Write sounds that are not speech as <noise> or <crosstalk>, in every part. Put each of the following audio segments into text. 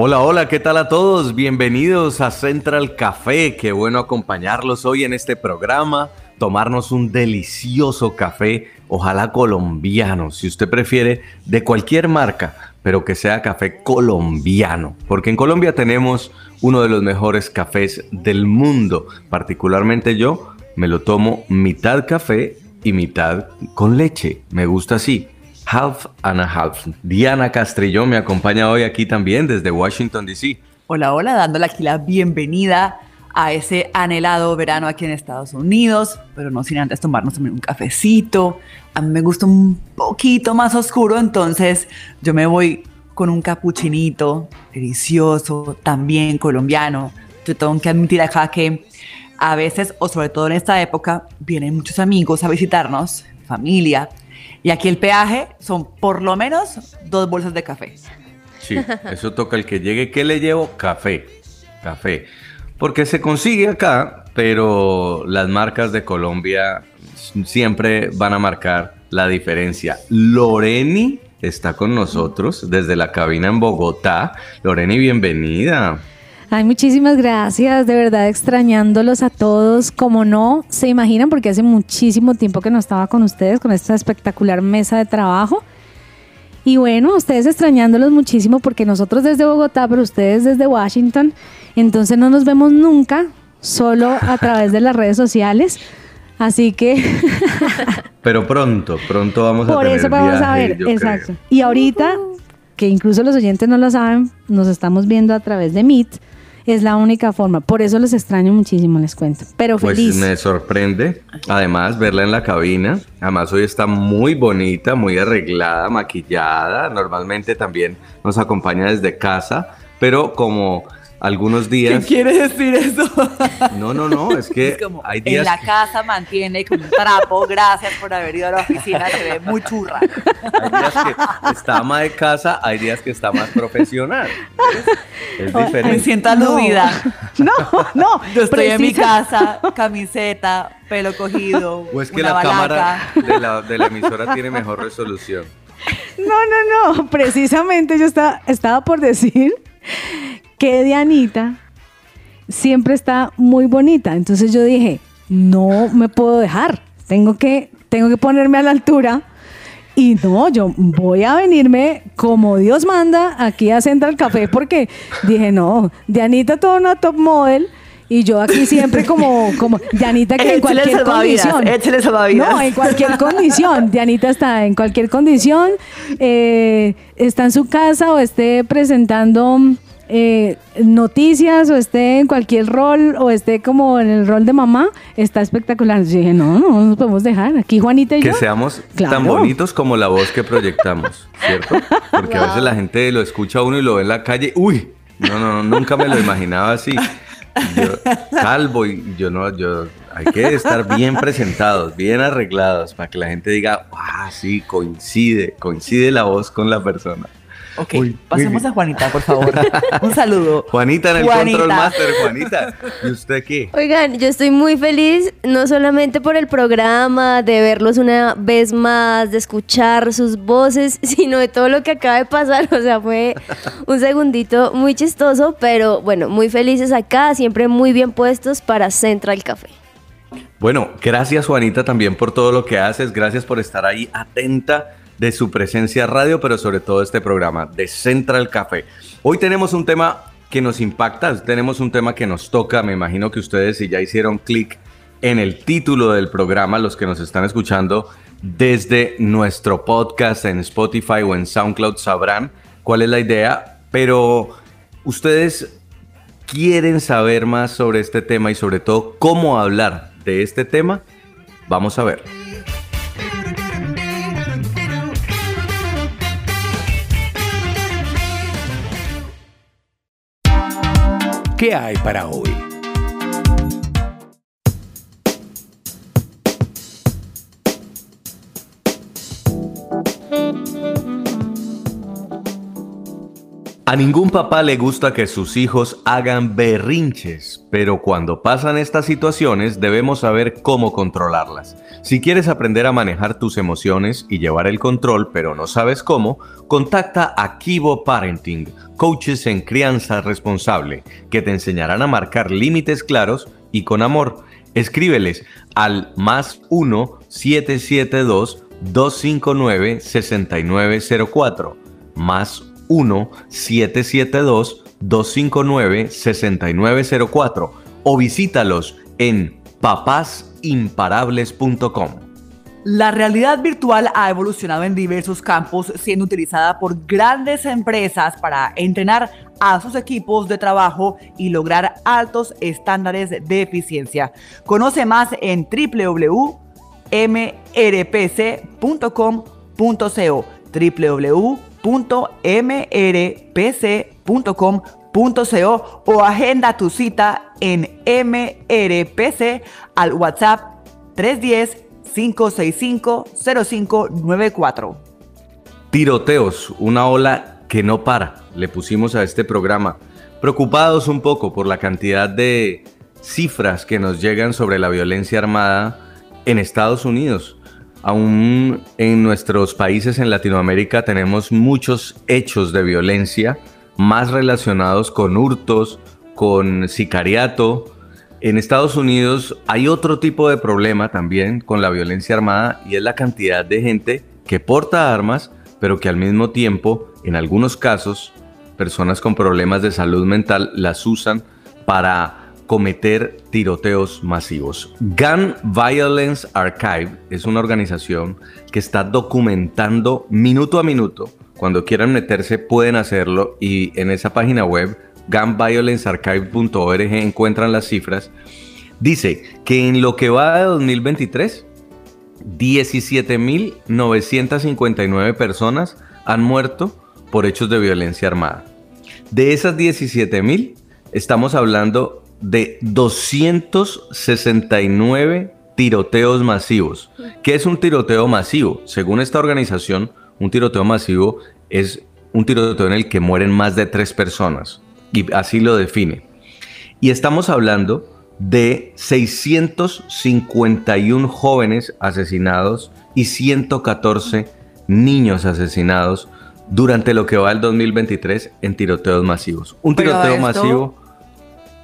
Hola, hola, ¿qué tal a todos? Bienvenidos a Central Café. Qué bueno acompañarlos hoy en este programa, tomarnos un delicioso café, ojalá colombiano, si usted prefiere, de cualquier marca, pero que sea café colombiano, porque en Colombia tenemos uno de los mejores cafés del mundo. Particularmente yo me lo tomo mitad café y mitad con leche. Me gusta así. Half and a half. Diana Castrillón me acompaña hoy aquí también desde Washington, D.C. Hola, hola, dándole aquí la bienvenida a ese anhelado verano aquí en Estados Unidos, pero no sin antes tomarnos un cafecito. A mí me gusta un poquito más oscuro, entonces yo me voy con un capuchinito delicioso, también colombiano. Yo tengo que admitir acá que a veces, o sobre todo en esta época, vienen muchos amigos a visitarnos, familia, y aquí el peaje son por lo menos dos bolsas de café. Sí, eso toca el que llegue. ¿Qué le llevo? Café. Café. Porque se consigue acá, pero las marcas de Colombia siempre van a marcar la diferencia. Loreni está con nosotros desde la cabina en Bogotá. Loreni, bienvenida. Ay, muchísimas gracias, de verdad extrañándolos a todos, como no se imaginan, porque hace muchísimo tiempo que no estaba con ustedes, con esta espectacular mesa de trabajo. Y bueno, ustedes extrañándolos muchísimo porque nosotros desde Bogotá, pero ustedes desde Washington, entonces no nos vemos nunca, solo a través de las redes sociales. Así que <laughs> Pero pronto, pronto vamos a por tener eso vamos a ver, exacto. creo. Y ahorita, que incluso los oyentes no lo saben, nos estamos viendo a través de Meet, es la única forma. Por eso los extraño muchísimo, les cuento. Pero Pues feliz. me sorprende, además, verla en la cabina. Además, hoy está muy bonita, muy arreglada, maquillada. Normalmente también nos acompaña desde casa, pero como algunos ¿Qué días... quiere decir eso? No, no, no, es <laughs> que Es como, hay en días... la casa mantiene con un trapo, gracias por haber ido a la oficina, se ve muy churra. Hay días que está ama de casa, hay días que está más profesional. Es Me diferente. siento aludida. No, no. <laughs> Yo estoy en mi casa, camiseta, pelo cogido, <laughs> O es que una la balaca. cámara de la, de la emisora tiene mejor resolución. No, no, no. Precisamente yo estaba, estaba por decir que Dianita siempre está muy bonita. Entonces yo dije, no me puedo dejar. Tengo que, tengo que ponerme a la altura. Y no, yo voy a venirme como Dios manda aquí a Central Café porque dije, no, Dianita toda una top model y yo aquí siempre como, como Dianita que en cualquier condición. No, en cualquier condición. Dianita está en cualquier condición, eh, está en su casa o esté presentando eh, noticias o esté en cualquier rol o esté como en el rol de mamá, está espectacular. Yo dije, no, no nos podemos dejar. Aquí Juanita y Que yo. seamos Claro. tan bonitos como la voz que proyectamos, ¿cierto? Porque a veces la gente lo escucha a uno y lo ve en la calle, uy, no, no, no, nunca me lo imaginaba así. Yo, calvo y yo no, yo, hay que estar bien presentados, bien arreglados para que la gente diga, ah, sí, coincide, coincide la voz con la persona. Ok, Uy, pasemos uy. a Juanita, por favor. <laughs> Un saludo. Juanita en el Juanita. Control Master, Juanita. ¿Y usted qué? Oigan, yo estoy muy feliz, no solamente por el programa, de verlos una vez más, de escuchar sus voces, <laughs> sino de todo lo que acaba de pasar. O sea, fue un segundito muy chistoso, pero bueno, muy felices acá, siempre muy bien puestos para Central Café. Bueno, gracias Juanita también por todo lo que haces, gracias por estar ahí atenta de su presencia radio, pero sobre todo este programa de Central Café. Hoy tenemos un tema que nos impacta, tenemos un tema que nos toca, me imagino que ustedes si ya hicieron clic en el título del programa, los que nos están escuchando desde nuestro podcast en Spotify o en SoundCloud sabrán cuál es la idea, pero ustedes quieren saber más sobre este tema y sobre todo cómo hablar de este tema, vamos a ver. ¿Qué hay para hoy? A ningún papá le gusta que sus hijos hagan berrinches, pero cuando pasan estas situaciones debemos saber cómo controlarlas. Si quieres aprender a manejar tus emociones y llevar el control, pero no sabes cómo, contacta a Kibo Parenting, coaches en crianza responsable, que te enseñarán a marcar límites claros y con amor. Escríbeles al más 1 772 259 6904 más 1-772-259-6904 o visítalos en papazimparables.com. La realidad virtual ha evolucionado en diversos campos, siendo utilizada por grandes empresas para entrenar a sus equipos de trabajo y lograr altos estándares de eficiencia. Conoce más en www.mrpc.com.co www mrpc.com.co o agenda tu cita en MRPC al WhatsApp 310-565-0594. Tiroteos, una ola que no para, le pusimos a este programa. Preocupados un poco por la cantidad de cifras que nos llegan sobre la violencia armada en Estados Unidos. Aún en nuestros países en Latinoamérica tenemos muchos hechos de violencia más relacionados con hurtos, con sicariato. En Estados Unidos hay otro tipo de problema también con la violencia armada y es la cantidad de gente que porta armas, pero que al mismo tiempo, en algunos casos, personas con problemas de salud mental las usan para cometer tiroteos masivos. Gun Violence Archive es una organización que está documentando minuto a minuto. Cuando quieran meterse pueden hacerlo y en esa página web gunviolencearchive.org encuentran las cifras. Dice que en lo que va de 2023, 17.959 personas han muerto por hechos de violencia armada. De esas 17.000, estamos hablando de 269 tiroteos masivos. ¿Qué es un tiroteo masivo? Según esta organización, un tiroteo masivo es un tiroteo en el que mueren más de tres personas. Y así lo define. Y estamos hablando de 651 jóvenes asesinados y 114 niños asesinados durante lo que va el 2023 en tiroteos masivos. Un tiroteo masivo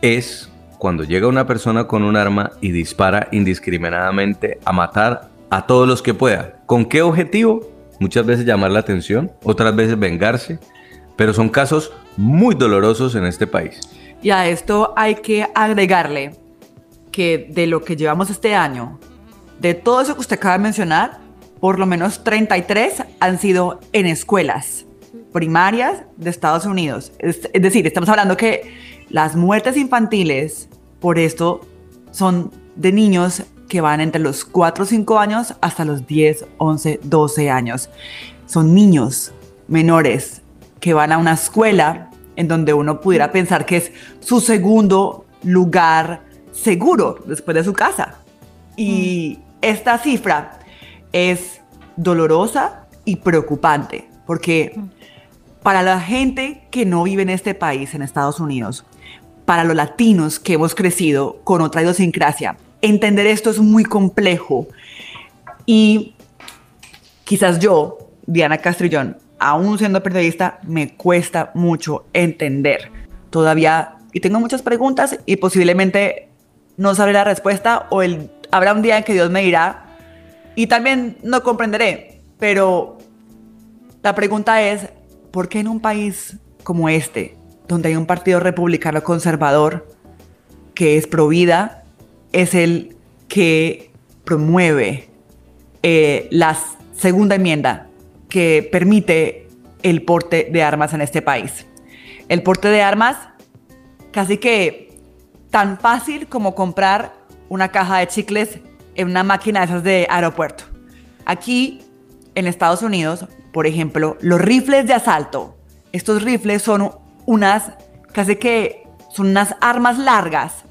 es cuando llega una persona con un arma y dispara indiscriminadamente a matar a todos los que pueda. ¿Con qué objetivo? Muchas veces llamar la atención, otras veces vengarse, pero son casos muy dolorosos en este país. Y a esto hay que agregarle que de lo que llevamos este año, de todo eso que usted acaba de mencionar, por lo menos 33 han sido en escuelas primarias de Estados Unidos. Es, decir, estamos hablando que las muertes infantiles por esto son de niños que van entre los 4 o 5 años hasta los 10, 11, 12 años. Son niños menores que van a una escuela en donde uno pudiera pensar que es su segundo lugar seguro después de su casa. Y esta cifra es dolorosa y preocupante porque para la gente que no vive en este país, en Estados Unidos, para los latinos que hemos crecido con otra idiosincrasia. Entender esto es muy complejo. Y quizás yo, Diana Castrillón, aún siendo periodista, me cuesta mucho entender todavía. Y tengo muchas preguntas y posiblemente no sabré la respuesta o el, habrá un día en que Dios me dirá. Y también no comprenderé, pero la pregunta es, ¿por qué en un país como este, donde hay un partido republicano conservador que es pro vida, es el que promueve eh, la segunda enmienda que permite el porte de armas en este país. El porte de armas casi que tan fácil como comprar una caja de chicles en una máquina de esas de aeropuerto. Aquí, en Estados Unidos, por ejemplo, los rifles de asalto, estos rifles son unas casi que son unas armas largas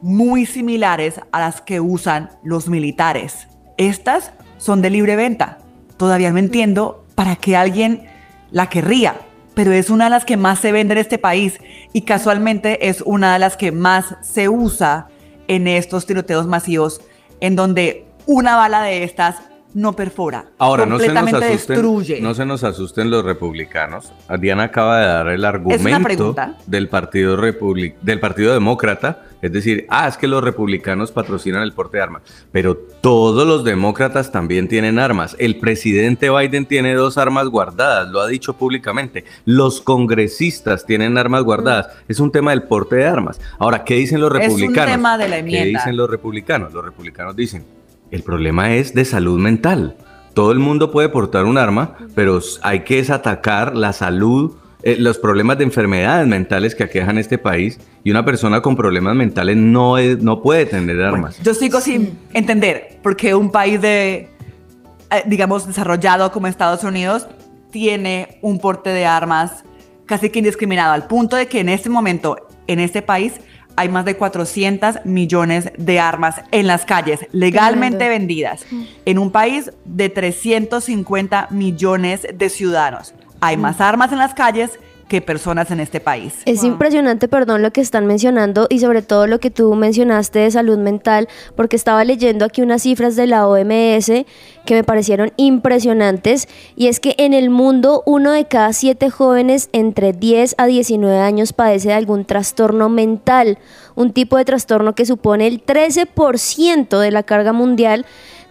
muy similares a las que usan los militares. Estas son de libre venta. Todavía no entiendo para qué alguien la querría, pero es una de las que más se vende en este país y casualmente es una de las que más se usa en estos tiroteos masivos en donde una bala de estas no perfora. Ahora, no se, nos asusten, destruye. no se nos asusten los republicanos. Diana acaba de dar el argumento del partido, Republic- del partido Demócrata. Es decir, ah, es que los republicanos patrocinan el porte de armas. Pero todos los demócratas también tienen armas. El presidente Biden tiene dos armas guardadas, lo ha dicho públicamente. Los congresistas tienen armas guardadas. Es un tema del porte de armas. Ahora, ¿qué dicen los Es un republicanos? tema de la ¿Qué enmienda. dicen los republicanos? Los republicanos dicen, el problema es de salud mental. Todo el mundo puede portar un arma, pero hay que es atacar la salud, eh, los problemas de enfermedades mentales que aquejan este país. Y una persona con problemas mentales no, es- no puede tener armas. Yo sigo sin entender por qué un país de, eh, digamos, desarrollado como Estados Unidos tiene un porte de armas casi que indiscriminado, al punto de que en este momento, en este país, hay más de 400 millones de armas en las calles, legalmente vendidas, en un país de 350 millones de ciudadanos. Hay más armas en las calles que personas en este país. Es Wow. impresionante, perdón, lo que están mencionando y sobre todo lo que tú mencionaste de salud mental, porque estaba leyendo aquí unas cifras de la OMS que me parecieron impresionantes y es que en el mundo uno de cada siete jóvenes entre 10 a 19 años padece de algún trastorno mental, un tipo de trastorno que supone el 13% de la carga mundial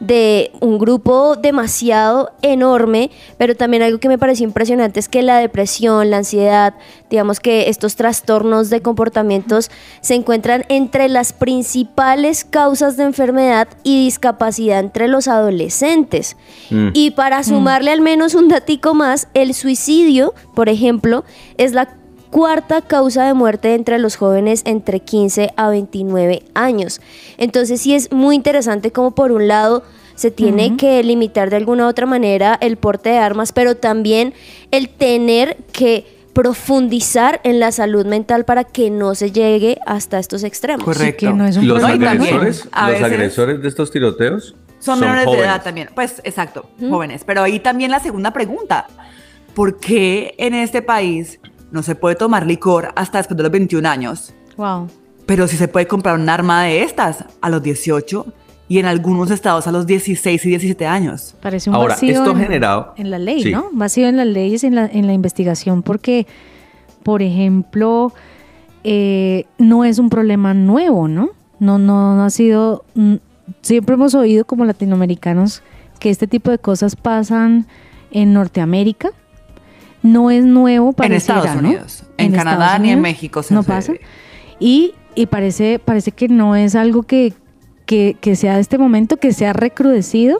de un grupo demasiado enorme, pero también algo que me pareció impresionante es que la depresión, la ansiedad, digamos que estos trastornos de comportamientos se encuentran entre las principales causas de enfermedad y discapacidad entre los adolescentes. Mm. Y para sumarle al menos un datico más, el suicidio, por ejemplo, es la cuarta causa de muerte entre los jóvenes entre 15 a 29 años. Entonces sí es muy interesante como por un lado se tiene que limitar de alguna u otra manera el porte de armas, pero también el tener que profundizar en la salud mental para que no se llegue hasta estos extremos. Correcto. que no es un Los agresores, a los veces- agresores de estos tiroteos Son, menores de jóvenes. edad también. Pues exacto, jóvenes. Pero ahí también la segunda pregunta. ¿Por qué en este país no se puede tomar licor hasta después de los 21 años? Wow. Pero sí se puede comprar un arma de estas a los 18 y en algunos estados a los 16 y 17 años. Parece un Ahora, vacío esto en, generado- en la ley, Sí. ¿no? Vacío en las leyes, en la, en la investigación, porque, por ejemplo, eh, no es un problema nuevo, ¿no? No, no, no ha sido... Siempre hemos oído como latinoamericanos que este tipo de cosas pasan en Norteamérica. No es nuevo En pareciera, Estados ¿no? Unidos. En Canadá Estados ni en México se no sucede. pasa. Y, y parece, parece que no es algo que, que, que sea de este momento, que se ha recrudecido.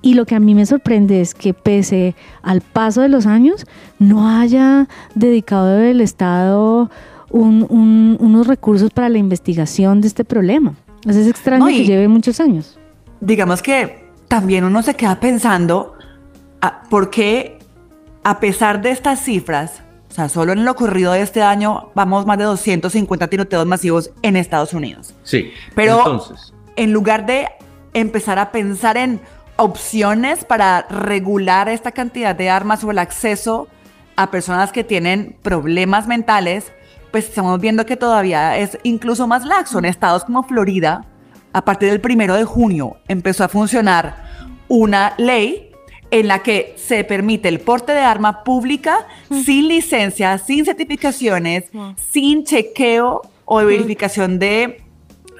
Y lo que a mí me sorprende es que pese al paso de los años, no haya dedicado el Estado un- un- unos recursos para la investigación de este problema. Sea, es extraño No, que lleve muchos años. digamos que también uno se queda pensando ah, por qué a pesar de estas cifras, o sea, solo en lo ocurrido de este año vamos más de 250 tiroteos masivos en Estados Unidos. Sí. Pero Entonces, en lugar de empezar a pensar en opciones para regular esta cantidad de armas o el acceso a personas que tienen problemas mentales, pues estamos viendo que todavía es incluso más laxo. En estados como Florida, a partir del primero de junio empezó a funcionar una ley en la que se permite el porte de arma pública sin licencia, sin certificaciones, sin chequeo o verificación de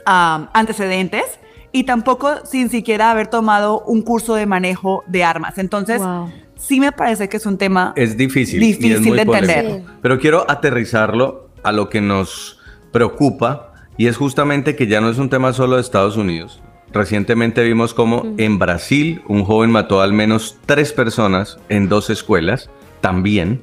um, antecedentes y tampoco sin siquiera haber tomado un curso de manejo de armas. Entonces, Wow. sí me parece que es un tema es difícil. y es difícil muy de entender. Sí. Pero quiero aterrizarlo a lo que nos preocupa y es justamente que ya no es un tema solo de Estados Unidos. Recientemente vimos cómo en Brasil un joven mató al menos tres personas en dos escuelas también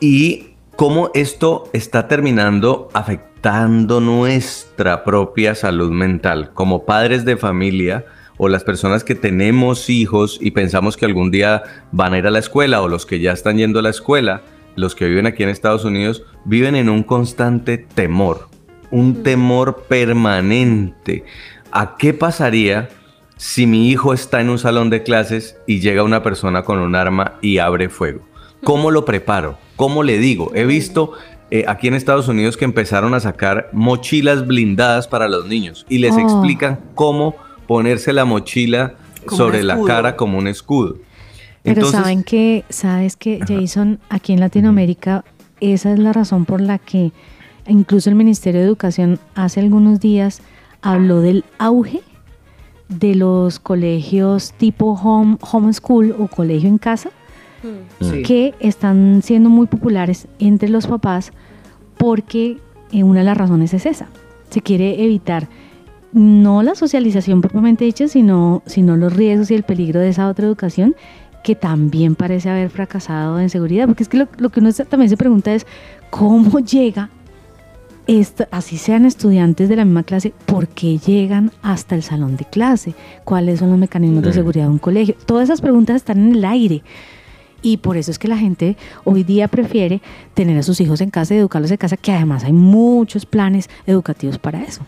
y cómo esto está terminando afectando nuestra propia salud mental como padres de familia o las personas que tenemos hijos y pensamos que algún día van a ir a la escuela o los que ya están yendo a la escuela, los que viven aquí en Estados Unidos, viven en un constante temor. un temor permanente. ¿A qué pasaría si mi hijo está en un salón de clases y llega una persona con un arma y abre fuego? ¿Cómo lo preparo? ¿Cómo le digo? He visto eh, aquí en Estados Unidos que empezaron a sacar mochilas blindadas para los niños y les Oh. explican cómo ponerse la mochila Como sobre la cara como un escudo. Pero saben que, sabes que Jason, aquí en Latinoamérica, esa es la razón por la que incluso el Ministerio de Educación hace algunos días habló del auge de los colegios tipo home, homeschool o colegio en casa, Sí. que están siendo muy populares entre los papás porque eh, una de las razones es esa. Se quiere evitar no la socialización propiamente dicha, sino, sino los riesgos y el peligro de esa otra educación que también parece haber fracasado en seguridad. Porque es que lo, lo que uno también se pregunta es cómo llega, así sean estudiantes de la misma clase, ¿por qué llegan hasta el salón de clase? ¿Cuáles son los mecanismos de seguridad de un colegio? Todas esas preguntas están en el aire. Y por eso es que la gente hoy día prefiere tener a sus hijos en casa y educarlos en casa, que además hay muchos planes educativos para eso.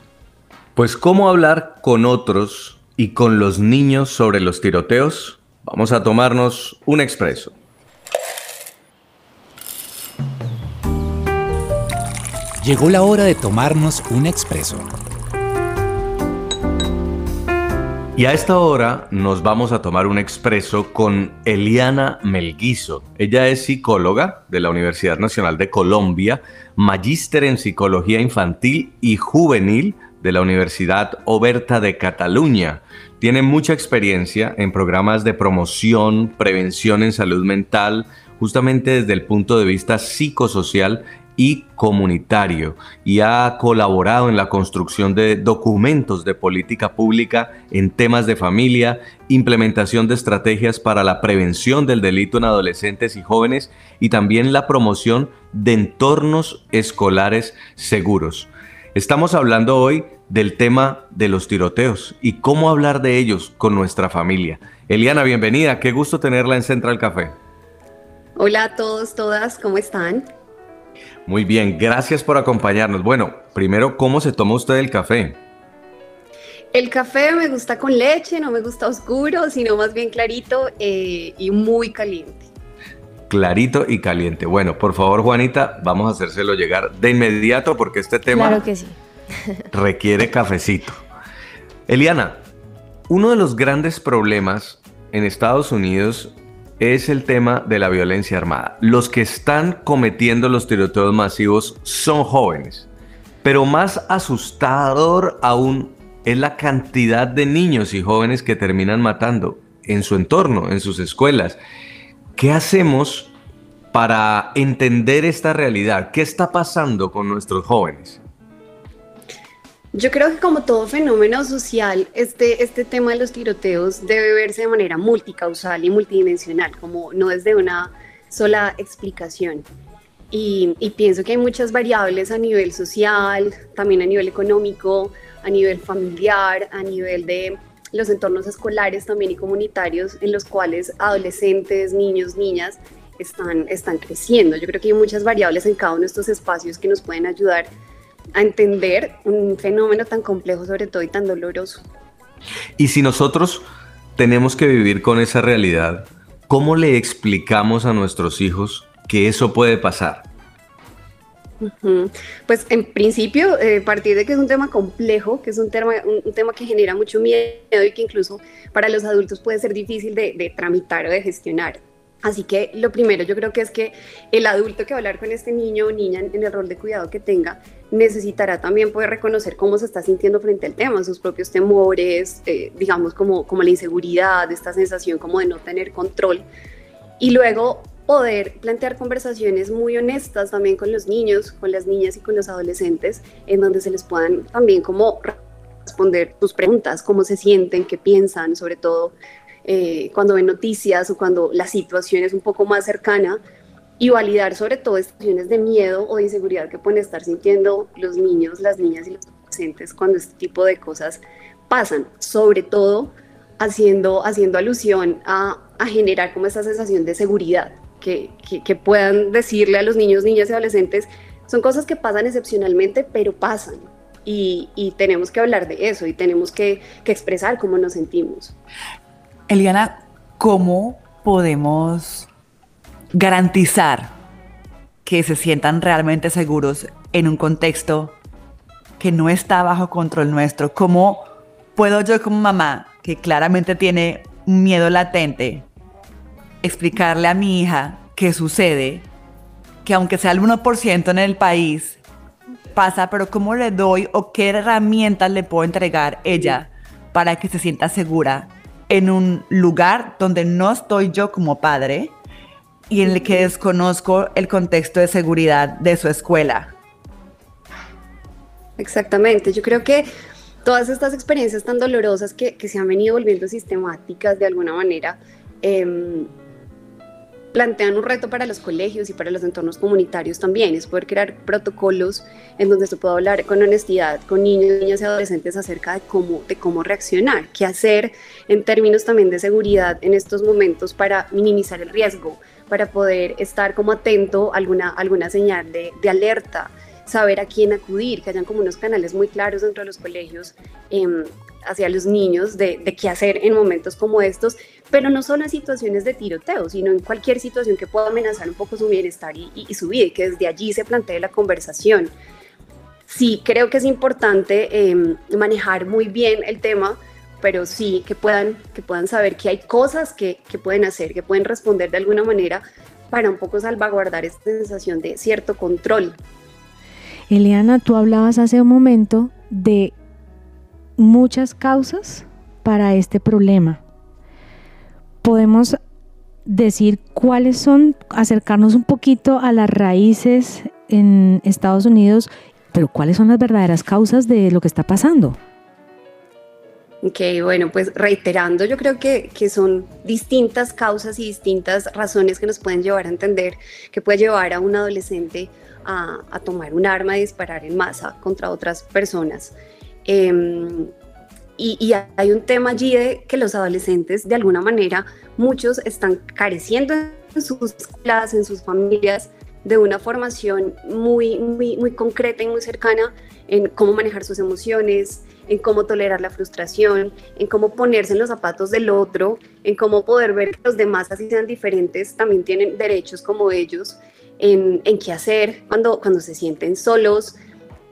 Pues cómo hablar con otros y con los niños sobre los tiroteos. Vamos a tomarnos un expreso. Llegó la hora de tomarnos un expreso. Y a esta hora nos vamos a tomar un expreso con Eliana Melguizo. Ella es psicóloga de la Universidad Nacional de Colombia, magíster en psicología infantil y juvenil de la Universidad Oberta de Cataluña. Tiene mucha experiencia en programas de promoción, prevención en salud mental, justamente desde el punto de vista psicosocial y comunitario y ha colaborado en la construcción de documentos de política pública en temas de familia, implementación de estrategias para la prevención del delito en adolescentes y jóvenes y también la promoción de entornos escolares seguros. Estamos hablando hoy del tema de los tiroteos y cómo hablar de ellos con nuestra familia. Eliana, bienvenida, qué gusto tenerla en Central Café. Hola a todos, todas, ¿cómo están? Muy bien, gracias por acompañarnos. Bueno, primero, ¿cómo se toma usted el café? El café me gusta con leche, no me gusta oscuro, sino más bien clarito eh, y muy caliente. Clarito y caliente. Bueno, por favor, Juanita, vamos a hacérselo llegar de inmediato porque este tema Claro que sí. <laughs> requiere cafecito. Eliana, uno de los grandes problemas en Estados Unidos es el tema de la violencia armada. Los que están cometiendo los tiroteos masivos son jóvenes, pero más asustador aún es la cantidad de niños y jóvenes que terminan matando en su entorno, en sus escuelas. ¿Qué hacemos para entender esta realidad? ¿Qué está pasando con nuestros jóvenes? Yo creo que como todo fenómeno social, este, este tema de los tiroteos debe verse de manera multicausal y multidimensional, como no desde una sola explicación. Y, y pienso que hay muchas variables a nivel social, también a nivel económico, a nivel familiar, a nivel de los entornos escolares también y comunitarios en los cuales adolescentes, niños, niñas están, están creciendo. Yo creo que hay muchas variables en cada uno de estos espacios que nos pueden ayudar a entender un fenómeno tan complejo sobre todo y tan doloroso. Y si nosotros tenemos que vivir con esa realidad, ¿cómo le explicamos a nuestros hijos que eso puede pasar? Pues en principio, eh, partir de que es un tema complejo, que es un tema, un, un tema que genera mucho miedo y que incluso para los adultos puede ser difícil de, de tramitar o de gestionar. Así que lo primero yo creo que es que el adulto que va a hablar con este niño o niña en, el rol de cuidado que tenga necesitará también poder reconocer cómo se está sintiendo frente al tema, sus propios temores, eh, digamos como, como la inseguridad, esta sensación como de no tener control. Y luego poder plantear conversaciones muy honestas también con los niños, con las niñas y con los adolescentes, en donde se les puedan también como responder tus preguntas, cómo se sienten, qué piensan, sobre todo eh, cuando ven noticias o cuando la situación es un poco más cercana y validar sobre todo situaciones de miedo o de inseguridad que pueden estar sintiendo los niños, las niñas y los adolescentes cuando este tipo de cosas pasan, sobre todo haciendo, haciendo alusión a, a generar como esa sensación de seguridad, que, que, que puedan decirle a los niños, niñas y adolescentes, Son cosas que pasan excepcionalmente, pero pasan. Y, y tenemos que hablar de eso y tenemos que, que expresar cómo nos sentimos. Eliana, ¿cómo podemos garantizar que se sientan realmente seguros en un contexto que no está bajo control nuestro? ¿Cómo puedo yo como mamá, que claramente tiene miedo latente, explicarle a mi hija qué sucede, que aunque sea el 1% en el país, pasa, pero cómo le doy o qué herramientas le puedo entregar ella para que se sienta segura en un lugar donde no estoy yo como padre y en el que desconozco el contexto de seguridad de su escuela. Exactamente, yo creo que todas estas experiencias tan dolorosas que, que se han venido volviendo sistemáticas de alguna manera, eh, plantean un reto para los colegios y para los entornos comunitarios también, es poder crear protocolos en donde se pueda hablar con honestidad con niños, niñas y adolescentes acerca de cómo, de cómo reaccionar, qué hacer en términos también de seguridad en estos momentos para minimizar el riesgo, para poder estar como atento a alguna, alguna señal de, de alerta, saber a quién acudir, que hayan como unos canales muy claros dentro de los colegios eh, hacia los niños de, de, qué hacer en momentos como estos, pero no solo en situaciones de tiroteo, sino en cualquier situación que pueda amenazar un poco su bienestar y, y, y su vida, y que desde allí se plantee la conversación. Sí, creo que es importante eh, manejar muy bien el tema, pero sí que puedan, que puedan saber que hay cosas que, que pueden hacer, que pueden responder de alguna manera para un poco salvaguardar esta sensación de cierto control Eliana, tú hablabas hace un momento de muchas causas para este problema. Podemos decir cuáles son, acercarnos un poquito a las raíces en Estados Unidos, pero cuáles son las verdaderas causas de lo que está pasando. Ok, bueno, pues reiterando, yo creo que, que, son distintas causas y distintas razones que nos pueden llevar a entender que puede llevar a un adolescente a, a tomar un arma y disparar en masa contra otras personas. Eh, y, hay un tema allí de que los adolescentes, de alguna manera, muchos están careciendo en sus escuelas, en sus familias, de una formación muy, muy, muy concreta y muy cercana en cómo manejar sus emociones, en cómo tolerar la frustración, en cómo ponerse en los zapatos del otro, en cómo poder ver que los demás, así sean diferentes, también tienen derechos como ellos, en, en qué hacer cuando, cuando se sienten solos.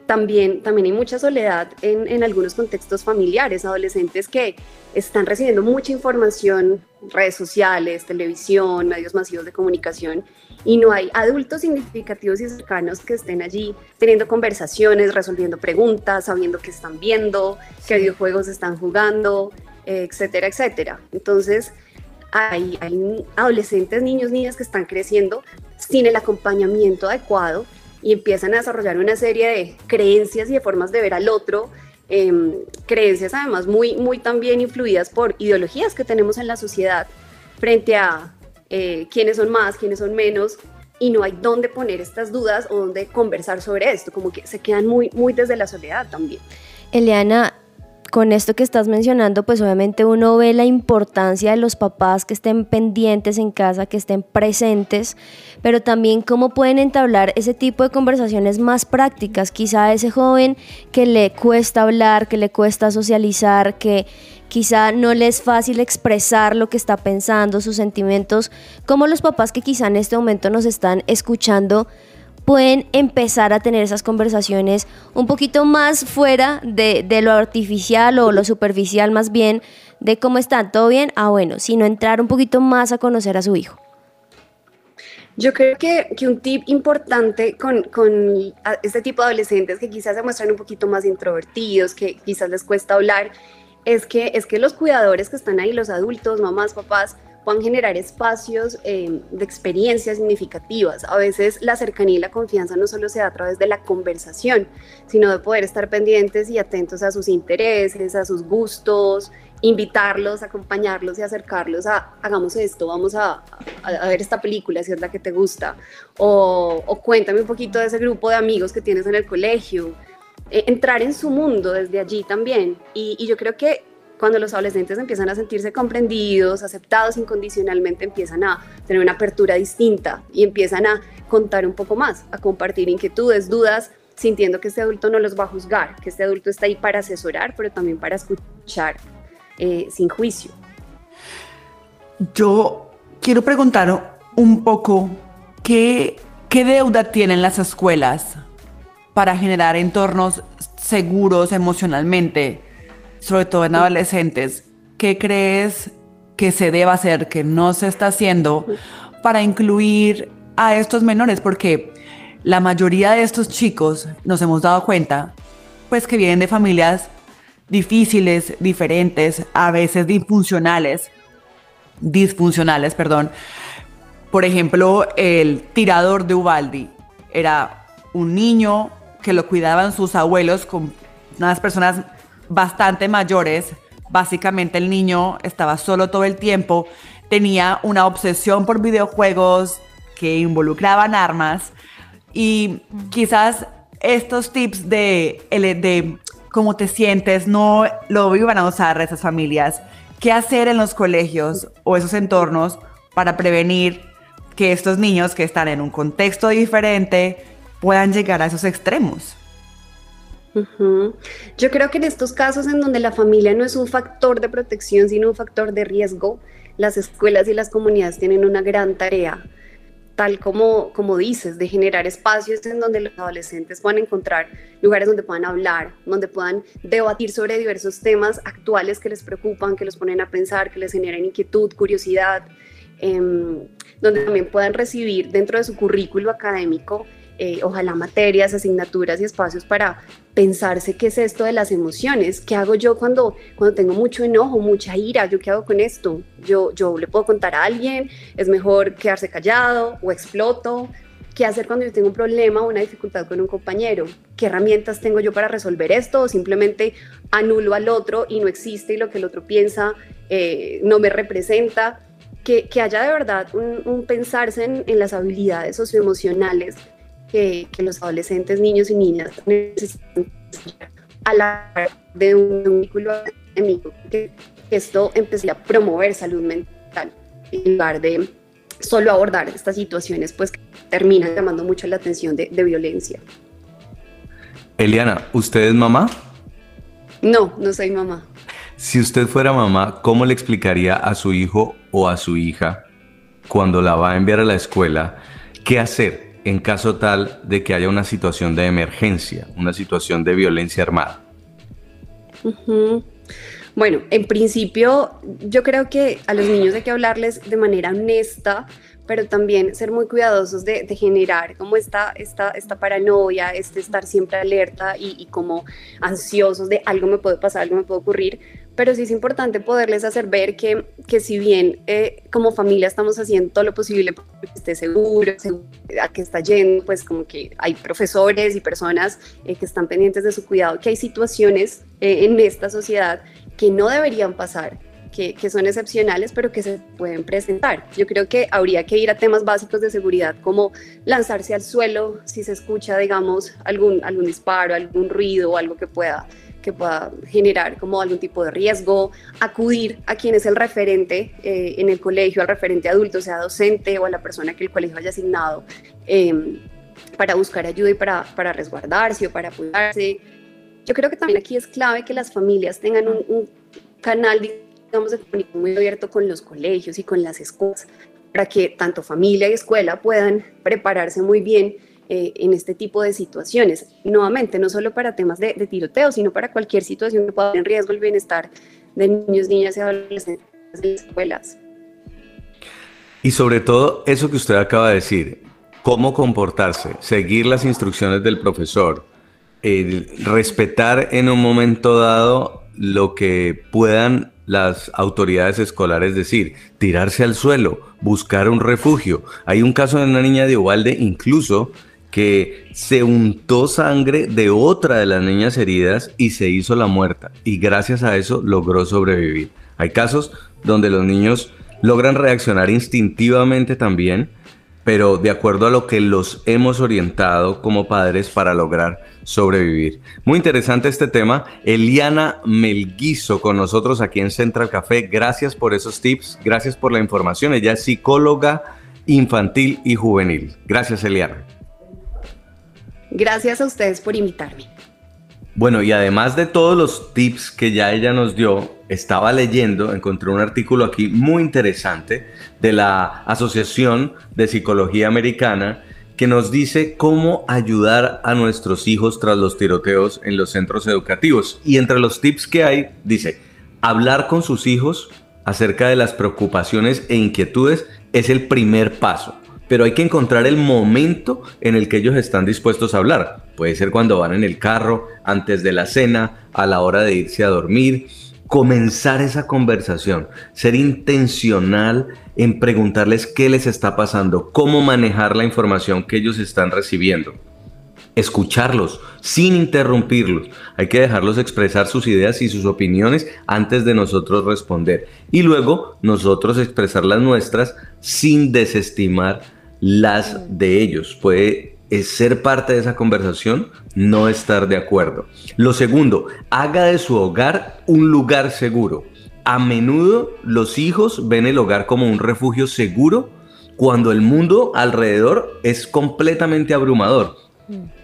También, también hay mucha soledad en, en algunos contextos familiares, adolescentes que están recibiendo mucha información, redes sociales, televisión, medios masivos de comunicación, y no hay adultos significativos y cercanos que estén allí teniendo conversaciones, resolviendo preguntas, sabiendo qué están viendo, qué videojuegos están jugando, etcétera, etcétera. Entonces, hay, hay, adolescentes, niños, niñas que están creciendo sin el acompañamiento adecuado y empiezan a desarrollar una serie de creencias y de formas de ver al otro, eh, creencias además muy, muy también influidas por ideologías que tenemos en la sociedad frente a eh, quiénes son más, quiénes son menos, y no hay dónde poner estas dudas o dónde conversar sobre esto, como que se quedan muy, muy desde la soledad también. Eliana, con esto que estás mencionando, pues obviamente uno ve la importancia de los papás que estén pendientes en casa, que estén presentes, pero también cómo pueden entablar ese tipo de conversaciones más prácticas. Quizá a ese joven que le cuesta hablar, que le cuesta socializar, que quizá no le es fácil expresar lo que está pensando, sus sentimientos, como los papás que quizá en este momento nos están escuchando pueden empezar a tener esas conversaciones un poquito más fuera de, de, lo artificial o lo superficial más bien, de cómo están, todo bien, ah bueno, sino entrar un poquito más a conocer a su hijo. Yo creo que, que un tip importante con, con, este tipo de adolescentes que quizás se muestran un poquito más introvertidos, que quizás les cuesta hablar, es que, es que los cuidadores que están ahí, los adultos, mamás, papás, puedan generar espacios eh, de experiencias significativas. A veces la cercanía y la confianza no solo se da a través de la conversación, sino de poder estar pendientes y atentos a sus intereses, a sus gustos, invitarlos, acompañarlos y acercarlos a hagamos esto, vamos a, ver esta película si es la que te gusta, o, cuéntame un poquito de ese grupo de amigos que tienes en el colegio, eh, entrar en su mundo desde allí también. Y yo creo que cuando los adolescentes empiezan a sentirse comprendidos, aceptados incondicionalmente, empiezan a tener una apertura distinta y empiezan a contar un poco más, a compartir inquietudes, dudas, sintiendo que este adulto no los va a juzgar, que este adulto está ahí para asesorar, pero también para escuchar eh, sin juicio. Yo quiero preguntar un poco qué, qué deuda tienen las escuelas para generar entornos seguros emocionalmente, sobre todo en adolescentes. ¿Qué crees que se debe hacer, que no se está haciendo para incluir a estos menores? Porque la mayoría de estos chicos, nos hemos dado cuenta, pues que vienen de familias difíciles, diferentes, a veces disfuncionales, disfuncionales, perdón. Por ejemplo, el tirador de Ubaldi era un niño que lo cuidaban sus abuelos con unas personas bastante mayores. Básicamente el niño estaba solo todo el tiempo, tenía una obsesión por videojuegos que involucraban armas y quizás estos tips de, de cómo te sientes no lo iban a usar esas familias. ¿Qué hacer en los colegios o esos entornos para prevenir que estos niños que están en un contexto diferente puedan llegar a esos extremos? Yo creo que en estos casos en donde la familia no es un factor de protección, sino un factor de riesgo, las escuelas y las comunidades tienen una gran tarea tal como, como dices, de generar espacios en donde los adolescentes puedan encontrar lugares donde puedan hablar, donde puedan debatir sobre diversos temas actuales que les preocupan, que los ponen a pensar, que les generan inquietud, curiosidad, em, donde también puedan recibir dentro de su currículo académico eh, ojalá materias, asignaturas y espacios para pensarse qué es esto de las emociones, qué hago yo cuando, cuando tengo mucho enojo, mucha ira, yo qué hago con esto, yo, yo le puedo contar a alguien, es mejor quedarse callado o exploto, qué hacer cuando yo tengo un problema o una dificultad con un compañero, qué herramientas tengo yo para resolver esto o simplemente anulo al otro y no existe y lo que el otro piensa eh, no me representa. Que, que, haya de verdad un, pensarse en, en, las habilidades socioemocionales que, los adolescentes, niños y niñas necesitan a la de un vínculo amigo, que esto empiece a promover salud mental en lugar de solo abordar estas situaciones pues que terminan llamando mucho la atención de, de violencia. Eliana, ¿usted es mamá? No, no soy mamá. Si usted fuera mamá, ¿cómo le explicaría a su hijo o a su hija cuando la va a enviar a la escuela qué hacer en caso tal de que haya una situación de emergencia, una situación de violencia armada? Bueno, en principio yo creo que a los niños hay que hablarles de manera honesta, pero también ser muy cuidadosos de, generar como esta, esta, esta paranoia, este estar siempre alerta y, como ansiosos de algo me puede pasar, algo me puede ocurrir, pero sí es importante poderles hacer ver que, que si bien eh, como familia estamos haciendo todo lo posible para que esté seguro, a que está yendo, pues como que hay profesores y personas eh, que están pendientes de su cuidado, que hay situaciones eh, en esta sociedad que no deberían pasar, que, que, son excepcionales, pero que se pueden presentar. Yo creo que habría que ir a temas básicos de seguridad, como lanzarse al suelo si se escucha, digamos, algún, algún disparo, algún ruido o algo que pueda que pueda generar como algún tipo de riesgo, acudir a quien es el referente eh, en el colegio, al referente adulto, sea docente o a la persona que el colegio haya asignado, em, para buscar ayuda y para, para resguardarse o para apoyarse. Yo creo que también aquí es clave que las familias tengan un, un canal, digamos, de comunicación muy abierto con los colegios y con las escuelas, para que tanto familia y escuela puedan prepararse muy bien eh, en este tipo de situaciones. Nuevamente, no solo para temas de, tiroteo, sino para cualquier situación que pueda poner en riesgo el bienestar de niños, niñas y adolescentes en las escuelas. Y sobre todo, eso que usted acaba de decir, cómo comportarse, seguir las instrucciones del profesor, respetar en un momento dado lo que puedan las autoridades escolares decir, tirarse al suelo, buscar un refugio. Hay un caso de una niña de Ubalde incluso que se untó sangre de otra de las niñas heridas y se hizo la muerta y gracias a eso logró sobrevivir. Hay casos donde los niños logran reaccionar instintivamente también, pero de acuerdo a lo que los hemos orientado como padres para lograr sobrevivir. Muy interesante este tema. Eliana Melguizo con nosotros aquí en Central Café. Gracias por esos tips, gracias por la información. Ella es psicóloga infantil y juvenil. Gracias, Eliana. Gracias a ustedes por invitarme. Bueno, y además de todos los tips que ya ella nos dio, estaba leyendo, encontré un artículo aquí muy interesante de la Asociación de Psicología Americana que nos dice cómo ayudar a nuestros hijos tras los tiroteos en los centros educativos. Y entre los tips que hay, dice, hablar con sus hijos acerca de las preocupaciones e inquietudes es el primer paso pero hay que encontrar el momento en el que ellos están dispuestos a hablar. Puede ser cuando van en el carro, antes de la cena, a la hora de irse a dormir. Comenzar esa conversación, ser intencional en preguntarles qué les está pasando, cómo manejar la información que ellos están recibiendo. Escucharlos sin interrumpirlos. Hay que dejarlos expresar sus ideas y sus opiniones antes de nosotros responder. Y luego nosotros expresar las nuestras sin desestimar las de ellos. Puede ser parte de esa conversación, no estar de acuerdo. Lo segundo, haga de su hogar un lugar seguro. A menudo los hijos ven el hogar como un refugio seguro cuando el mundo alrededor es completamente abrumador.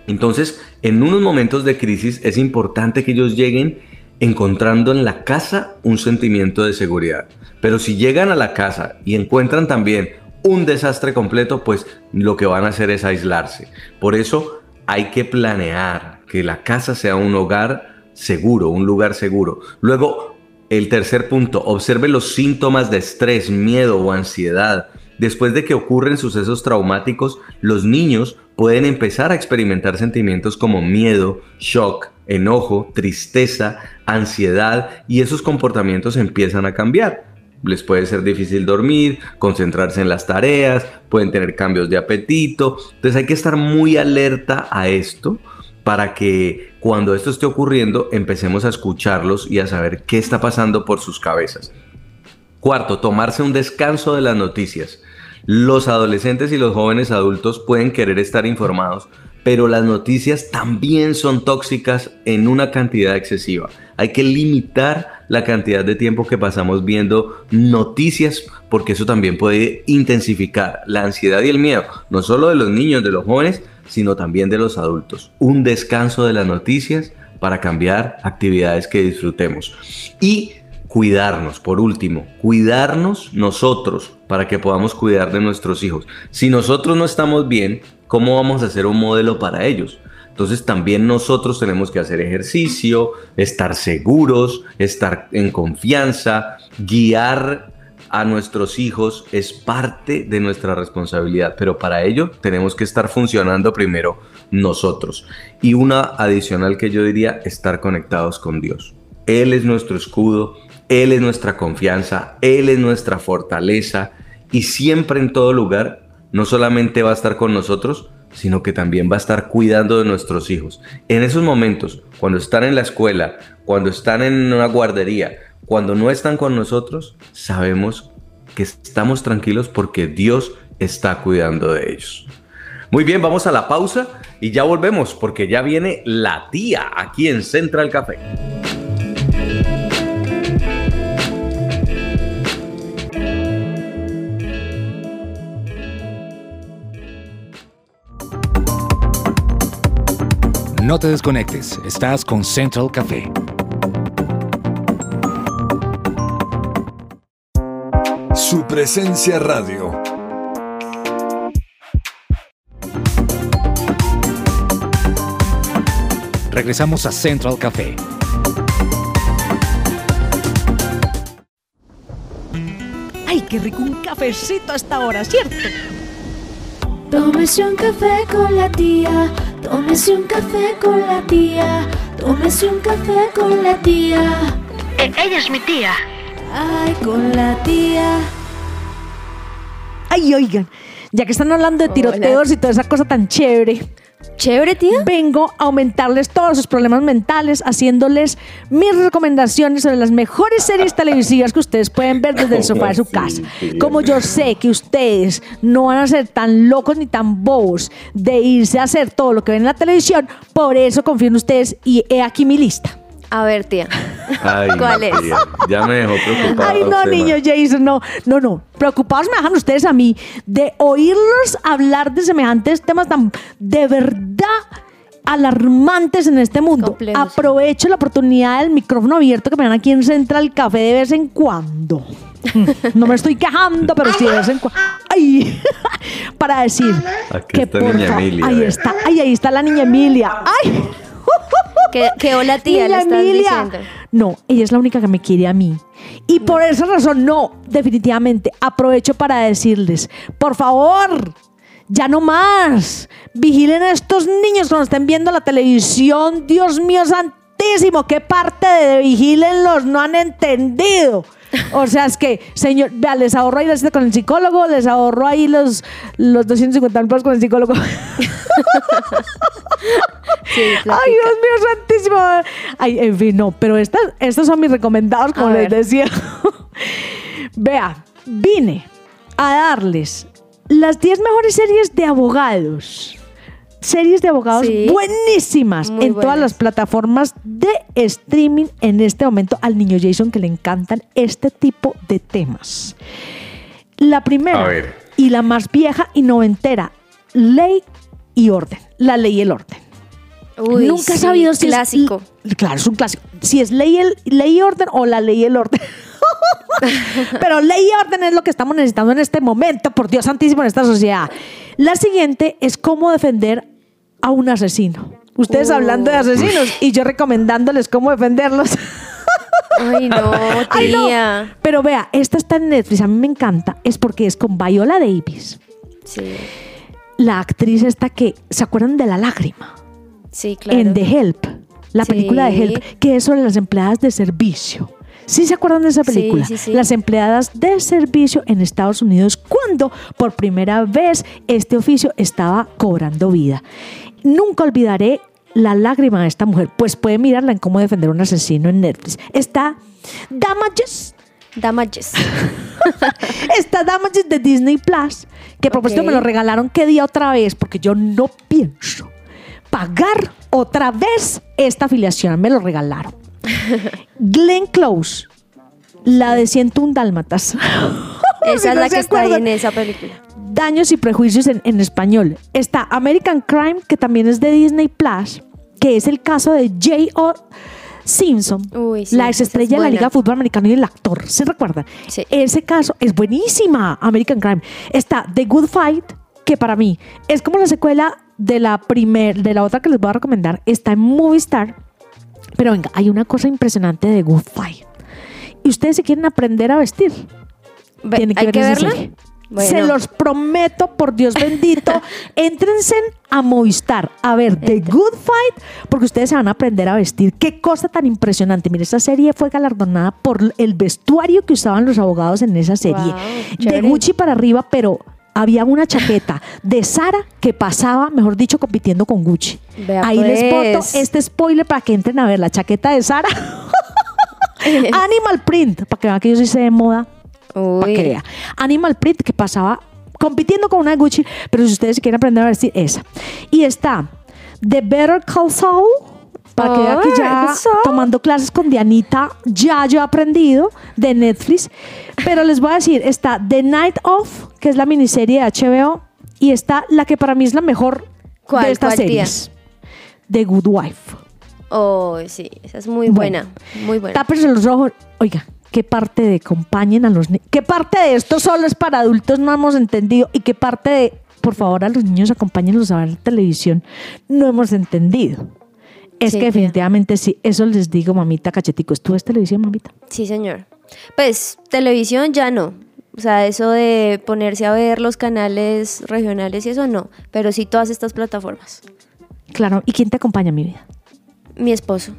Entonces, en unos momentos de crisis es importante que ellos lleguen encontrando en la casa un sentimiento de seguridad. Pero si llegan a la casa y encuentran también un desastre completo, pues lo que van a hacer es aislarse. Por eso hay que planear que la casa sea un hogar seguro, un lugar seguro. Luego, el tercer punto, observe los síntomas de estrés, miedo o ansiedad. Después de que ocurren sucesos traumáticos, los niños pueden empezar a experimentar sentimientos como miedo, shock, enojo, tristeza, ansiedad y esos comportamientos empiezan a cambiar les puede ser difícil dormir, concentrarse en las tareas, pueden tener cambios de apetito. Entonces hay que estar muy alerta a esto para que cuando esto esté ocurriendo empecemos a escucharlos y a saber qué está pasando por sus cabezas. Cuarto, tomarse un descanso de las noticias. Los adolescentes y los jóvenes adultos pueden querer estar informados, pero las noticias también son tóxicas en una cantidad excesiva. Hay que limitar la cantidad de tiempo que pasamos viendo noticias porque eso también puede intensificar la ansiedad y el miedo, no solo de los niños, de los jóvenes, sino también de los adultos. Un descanso de las noticias para cambiar actividades que disfrutemos. Y cuidarnos, por último, cuidarnos nosotros para que podamos cuidar de nuestros hijos. Si nosotros no estamos bien, ¿cómo vamos a ser un modelo para ellos? Entonces también nosotros tenemos que hacer ejercicio, estar seguros, estar en confianza, guiar a nuestros hijos es parte de nuestra responsabilidad, pero para ello tenemos que estar funcionando primero nosotros. Y una adicional que yo diría, estar conectados con Dios. Él es nuestro escudo, Él es nuestra confianza, Él es nuestra fortaleza y siempre en todo lugar no solamente va a estar con nosotros, sino que también va a estar cuidando de nuestros hijos. En esos momentos, cuando están en la escuela, cuando están en una guardería, cuando no están con nosotros, sabemos que estamos tranquilos porque Dios está cuidando de ellos. Muy bien, vamos a la pausa y ya volvemos porque ya viene la tía aquí en Central Café. No te desconectes, estás con Central Café. Su presencia radio. Regresamos a Central Café. Ay, qué rico un cafecito a esta hora, ¿cierto? Tómese un café con la tía, tómese un café con la tía, tómese un café con la tía. ella es mi tía. Ay, con la tía. Ay, oigan, ya que están hablando de tiroteos y toda esa cosa tan chévere, Chévere, tía. Vengo a aumentarles todos sus problemas mentales, haciéndoles mis recomendaciones sobre las mejores series televisivas que ustedes pueden ver desde el <laughs> sofá de su casa. Como yo sé que ustedes no van a ser tan locos ni tan bobos de irse a hacer todo lo que ven en la televisión, por eso confío en ustedes y he aquí mi lista. A ver, tía. Ay, <laughs> ¿Cuál es? Ya me dejó preocupado. Ay, no, niño. Jason, no, no, no. Preocupados me dejan ustedes a mí de oírlos hablar de semejantes temas tan de verdad alarmantes en este mundo. Aprovecho la oportunidad del micrófono abierto que me dan aquí en Central Café de vez en cuando. <laughs> No me estoy quejando, pero sí de vez en cuando. Ay, <laughs> para decir Aquí que está por niña Emilia, Ahí está, ay, ahí está la niña Emilia. Ay. Que, que hola, tía, le estás diciendo. No, ella es la única que me quiere a mí. Y por esa razón, no, definitivamente, aprovecho para decirles, por favor, ya no más. Vigilen a estos niños cuando estén viendo la televisión. Dios mío santísimo, ¿qué parte de vigílenlos no han entendido? O sea, es que, señor, vea, les ahorro ahí la cita con el psicólogo, les ahorro ahí los, los 250 mil pesos con el psicólogo. Sí, Ay. Dios mío santísimo. Ay, en fin, no, pero estas, estos son mis recomendados, como les decía. Vea, vine a darles las 10 mejores series de abogados. Series de abogados Sí. buenísimas Muy en todas las plataformas de streaming en este momento al niño Jason que le encantan este tipo de temas. La primera y la más vieja y noventera, ley y orden. La ley y el orden. Uy, Nunca he sabido si clásico. es. Claro, es un clásico. Si es ley, el, ley y orden o la ley y el orden. <laughs> Pero ley y orden es lo que estamos necesitando en este momento, por Dios santísimo, en esta sociedad. La siguiente es cómo defender a un asesino. Ustedes Uh. hablando de asesinos y yo recomendándoles cómo defenderlos. <laughs> Ay, no, <laughs> Ay, no. tía. Pero vea, esta está en Netflix, a mí me encanta, es porque es con Viola Davis, Sí, la actriz esta que, ¿se acuerdan de la lágrima? sí, claro. en The Help, la Sí. película de Help, que es sobre las empleadas de servicio. ¿Sí se acuerdan de esa Sí, película? sí, sí. Las empleadas de servicio en Estados Unidos cuando por primera vez este oficio estaba cobrando vida. Nunca olvidaré la lágrima de esta mujer, pues puede mirarla en cómo defender a un asesino en Netflix. Está Damages, Damages. <laughs> está Damages de Disney Plus, que a propósito me lo regalaron qué día otra vez, porque yo no pienso pagar otra vez esta afiliación, me lo regalaron. <laughs> Glenn Close, la de 101 Dálmatas. Esa es <laughs> no la que está ahí en esa película. Daños y prejuicios en, en español. Está American Crime, que también es de Disney Plus, que es el caso de J.O. Simpson, Uy, sí, la ex es estrella de la. Liga de Fútbol Americano y el actor. ¿Se recuerdan? Sí. Ese caso es buenísima, American Crime. Está The Good Fight, que para mí es como la secuela de la primer, de la otra que les voy a recomendar. Está en Movistar. Pero venga, hay una cosa impresionante de Good Fight. Y ustedes se quieren aprender a vestir. Ve- Tienen que ¿Hay ver que verla? serie. Bueno. Se los prometo, por Dios bendito. <laughs> Éntrense a Movistar a ver The Good Fight, porque ustedes se van a aprender a vestir. Qué cosa tan impresionante. Mire, esa serie fue galardonada por el vestuario que usaban los abogados en esa serie. Wow, de. Gucci para arriba, pero había una chaqueta de Sara que pasaba, mejor dicho, compitiendo con Gucci. Vea, Ahí les pues. boto este spoiler para que entren a ver la chaqueta de Sara. <laughs> Animal Print, para que vean que yo sí sé de moda que. Animal Print que pasaba compitiendo con una de Gucci, pero si ustedes quieren aprender a vestir esa. Y está The Better Call Saul, para que ya tomando clases con Dianita, ya yo he aprendido de Netflix. Pero les voy a decir, está The Night Of, que es la miniserie de HBO, y está la que para mí es la mejor ¿Cuál, de estas series. The Good Wife. Oh, sí, esa es muy Bueno. buena. Muy buena. Los ojos. Oiga, ¿qué parte de acompañen a los niños? ¿Qué parte de esto solo es para adultos? No hemos entendido. ¿Y qué parte de, por favor, a los niños acompáñenlos a ver televisión? No hemos entendido. Es Sí, que definitivamente sí. Eso les digo, mamita cachetico. ¿Tú ves televisión, mamita? Sí, señor. Pues televisión ya no. O sea, eso de ponerse a ver los canales regionales y eso no. Pero sí todas estas plataformas. Claro. ¿Y quién te acompaña, mi vida? Mi esposo.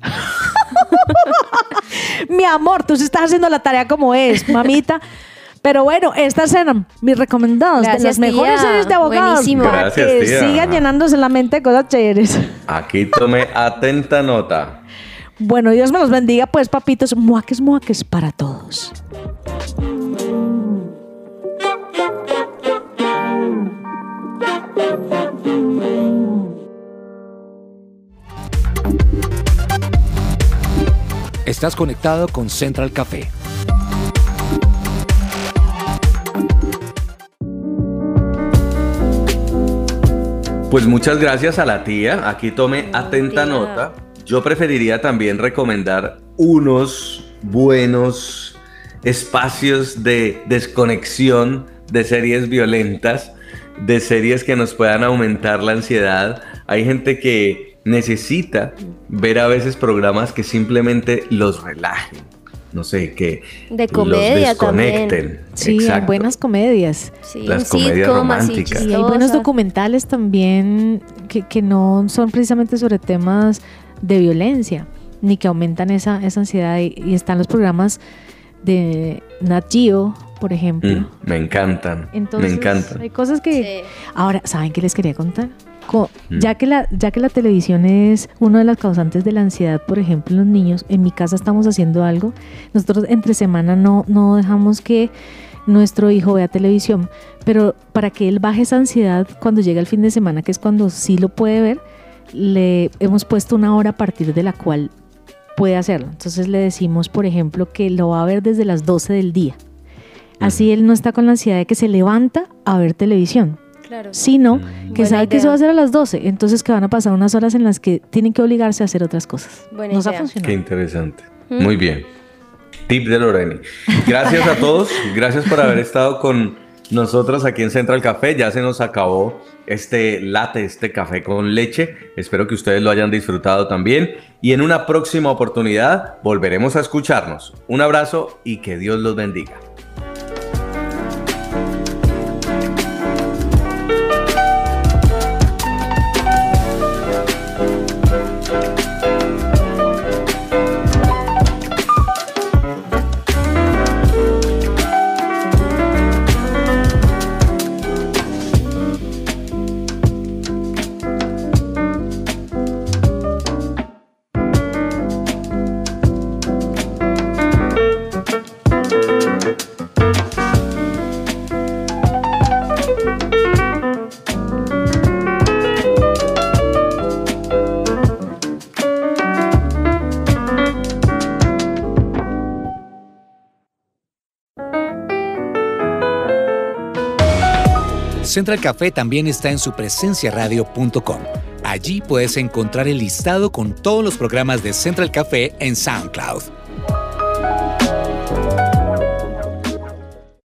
<laughs> <laughs> Mi amor, tú sí estás haciendo la tarea como es, mamita. Pero bueno, estas eran mis recomendadas de Gracias, las mejores tía. series de abogados Buenísimo. para Gracias, que tía. sigan llenándose la mente de cosas chéveres. Aquí tomé atenta nota. Bueno, Dios me los bendiga, pues, papitos. Muaques, muaques para todos. Estás conectado con Central Café. Pues muchas gracias a la tía. Aquí tome atenta Tía. nota. Yo preferiría también recomendar unos buenos espacios de desconexión de series violentas, de series que nos puedan aumentar la ansiedad. Hay gente que necesita ver a veces programas que simplemente los relajen. No sé, que De los comedia desconecten. también. Sí, hay buenas comedias. Sí, Las comedias así románticas. Y hay buenos documentales también que, que no son precisamente sobre temas de violencia, ni que aumentan esa, esa ansiedad. Y, y están los programas de Nat Geo, por ejemplo. Mm, me encantan. Entonces, me encantan. hay cosas que... Sí. Ahora, ¿saben qué les quería contar? Mm. ya, que la, ya que la televisión es una de las causantes de la ansiedad, por ejemplo, en los niños, en mi casa estamos haciendo algo. Nosotros entre semana no, no dejamos que nuestro hijo vea televisión, pero para que él baje esa ansiedad cuando llega el fin de semana, que es cuando sí lo puede ver, le hemos puesto una hora a partir de la cual puede hacerlo. Entonces le decimos, por ejemplo, que lo va a ver desde las 12 del día. Así él no está con la ansiedad de que se levanta a ver televisión, Claro. sino Mm. que Buena sabe que eso idea. va a ser a las 12. Entonces que van a pasar unas horas en las que tienen que obligarse a hacer otras cosas. Buena Nos ha idea. funcionado. Qué interesante. Mm. Muy bien. Tip de Loreni. Gracias a todos. Gracias por haber estado con nosotros aquí en Central Café. Ya se nos acabó este latte, este café con leche. Espero que ustedes lo hayan disfrutado también. Y en una próxima oportunidad volveremos a escucharnos. Un abrazo y que Dios los bendiga. Café también está en su presenciaradio.com. Allí puedes encontrar el listado con todos los programas de Central Café en SoundCloud.